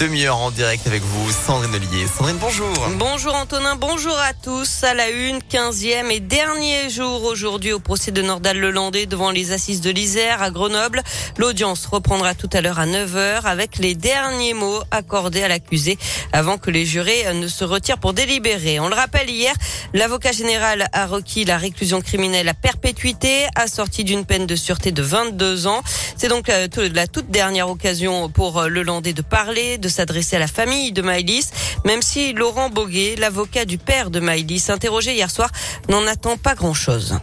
Demi-heure en direct avec vous, Sandrine Ollier. Sandrine, bonjour. Bonjour Antonin, bonjour à tous. À la une, quinzième et dernier jour aujourd'hui au procès de Nordal-Lelandais devant les assises de l'Isère à Grenoble. L'audience reprendra tout à l'heure à 9h avec les derniers mots accordés à l'accusé avant que les jurés ne se retirent pour délibérer. On le rappelle hier, l'avocat général a requis la réclusion criminelle à perpétuité assortie d'une peine de sûreté de 22 ans. C'est donc euh, la toute dernière occasion pour euh, Lelandais de parler, s'adresser à la famille de Maëlys, même si Laurent Boguet, l'avocat du père de Maëlys, interrogé hier soir, n'en attend pas grand-chose.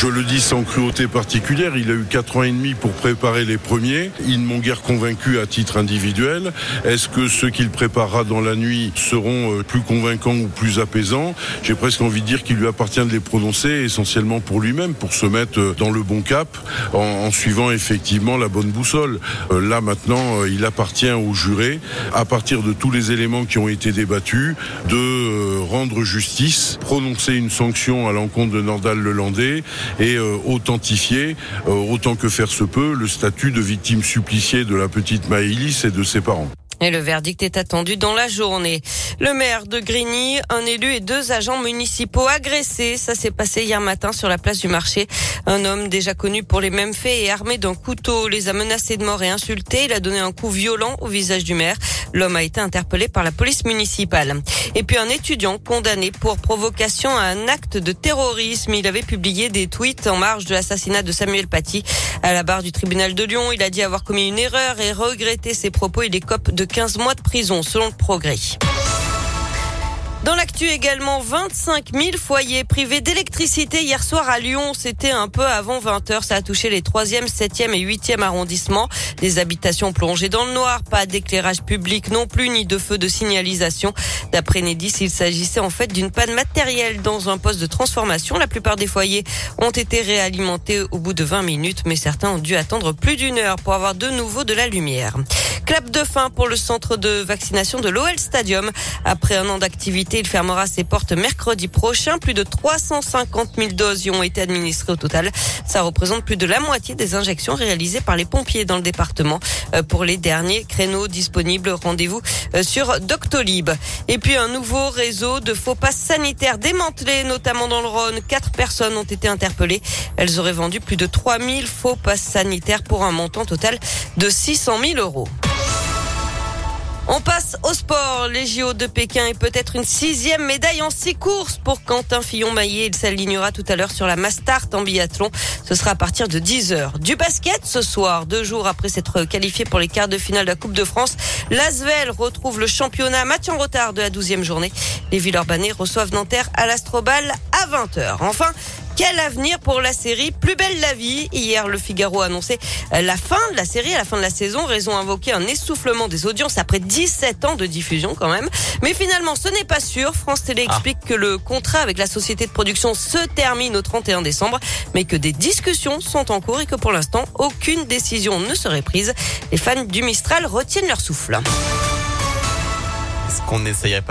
Je le dis sans cruauté particulière, il a eu quatre ans et demi pour préparer les premiers. Ils ne m'ont guère convaincu à titre individuel. Est-ce que ceux qu'il préparera dans la nuit seront euh, plus convaincants ou plus apaisants? J'ai presque envie de dire qu'il lui appartient de les prononcer essentiellement pour lui-même, pour se mettre euh, dans le bon cap, en, suivant effectivement la bonne boussole. Euh, là maintenant, il appartient aux jurés, à partir de tous les éléments qui ont été débattus, de rendre justice, prononcer une sanction à l'encontre de Nordal Lelandais et euh, authentifier, euh, autant que faire se peut, le statut de victime suppliciée de la petite Maëlys et de ses parents. Et le verdict est attendu dans la journée. Le maire de Grigny, un élu et deux agents municipaux agressés. Ça s'est passé hier matin sur la place du marché. Un homme déjà connu pour les mêmes faits et armé d'un couteau les a menacés de mort et insultés. Il a donné un coup violent au visage du maire. L'homme a été interpellé par la police municipale. Et puis un étudiant condamné pour provocation à un acte de terrorisme. Il avait publié des tweets en marge de l'assassinat de Samuel Paty à la barre du tribunal de Lyon. Il a dit avoir commis une erreur et regretté ses propos. Il écope de 15 mois de prison selon le progrès. Dans l'actu également, 25 000 foyers privés d'électricité hier soir à Lyon. C'était un peu avant 20 heures. Ça a touché les 3e, 7e et 8e arrondissements. Des habitations plongées dans le noir, pas d'éclairage public non plus, ni de feu de signalisation. D'après Nedis, il s'agissait en fait d'une panne matérielle dans un poste de transformation. La plupart des foyers ont été réalimentés au bout de 20 minutes, mais certains ont dû attendre plus d'une heure pour avoir de nouveau de la lumière. Clap de fin pour le centre de vaccination de l'OL Stadium. Après un an d'activité, il fermera ses portes mercredi prochain. Plus de 350 000 doses y ont été administrées au total. Ça représente plus de la moitié des injections réalisées par les pompiers dans le département. Euh, pour les derniers créneaux disponibles, rendez-vous euh, sur Doctolib. Et puis un nouveau réseau de faux passes sanitaires démantelé, notamment dans le Rhône. Quatre personnes ont été interpellées. Elles auraient vendu plus de 3000 faux passes sanitaires pour un montant total de 600 000 euros. On passe au sport. Les JO de Pékin et peut-être une sixième médaille en six courses pour Quentin Fillon-Maillet. Il s'alignera tout à l'heure sur la Mastart en biathlon. Ce sera à partir de 10 heures. Du basket ce soir, deux jours après s'être qualifié pour les quarts de finale de la Coupe de France. L'Asvel retrouve le championnat match en retard de la douzième journée. Les Villeurbanais reçoivent Nanterre à l'Astrobal à 20h. Enfin, quel avenir pour la série Plus belle la vie Hier, le Figaro a annoncé la fin de la série, à la fin de la saison. Raison invoquée un essoufflement des audiences après 17 ans de diffusion quand même. Mais finalement, ce n'est pas sûr. France Télé ah. explique que le contrat avec la société de production se termine au 31 décembre, mais que des discussions sont en cours et que pour l'instant, aucune décision ne serait prise. Les fans du Mistral retiennent leur souffle. Est-ce qu'on n'essayerait pas